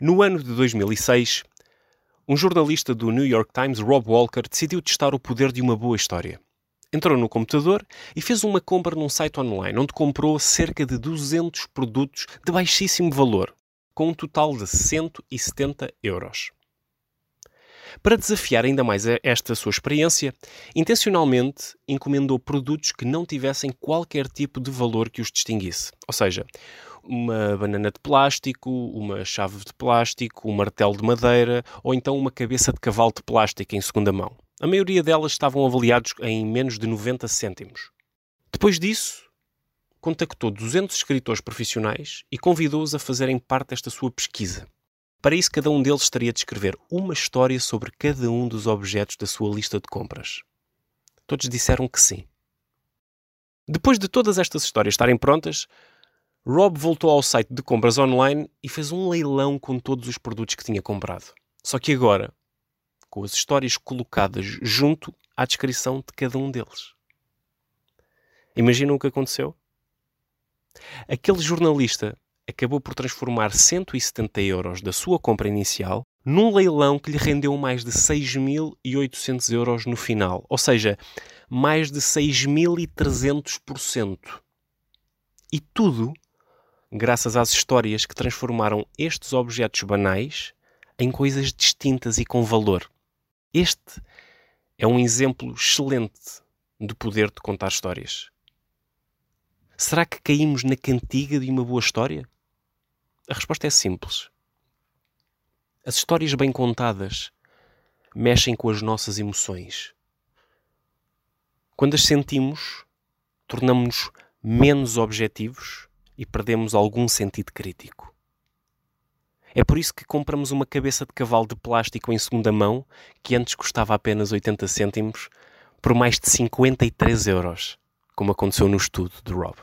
No ano de 2006, um jornalista do New York Times, Rob Walker, decidiu testar o poder de uma boa história. Entrou no computador e fez uma compra num site online onde comprou cerca de 200 produtos de baixíssimo valor, com um total de 170 euros. Para desafiar ainda mais esta sua experiência, intencionalmente encomendou produtos que não tivessem qualquer tipo de valor que os distinguisse. Ou seja, uma banana de plástico, uma chave de plástico, um martelo de madeira ou então uma cabeça de cavalo de plástico em segunda mão. A maioria delas estavam avaliados em menos de 90 cêntimos. Depois disso, contactou 200 escritores profissionais e convidou-os a fazerem parte desta sua pesquisa. Para isso, cada um deles estaria de escrever uma história sobre cada um dos objetos da sua lista de compras. Todos disseram que sim. Depois de todas estas histórias estarem prontas, Rob voltou ao site de compras online e fez um leilão com todos os produtos que tinha comprado. Só que agora, com as histórias colocadas junto à descrição de cada um deles. Imaginam o que aconteceu? Aquele jornalista acabou por transformar 170 euros da sua compra inicial num leilão que lhe rendeu mais de 6.800 euros no final, ou seja, mais de 6.300%. E tudo graças às histórias que transformaram estes objetos banais em coisas distintas e com valor. Este é um exemplo excelente do poder de contar histórias. Será que caímos na cantiga de uma boa história? A resposta é simples. As histórias bem contadas mexem com as nossas emoções. Quando as sentimos, tornamos-nos menos objetivos e perdemos algum sentido crítico. É por isso que compramos uma cabeça de cavalo de plástico em segunda mão, que antes custava apenas 80 cêntimos, por mais de 53 euros, como aconteceu no estudo de Rob.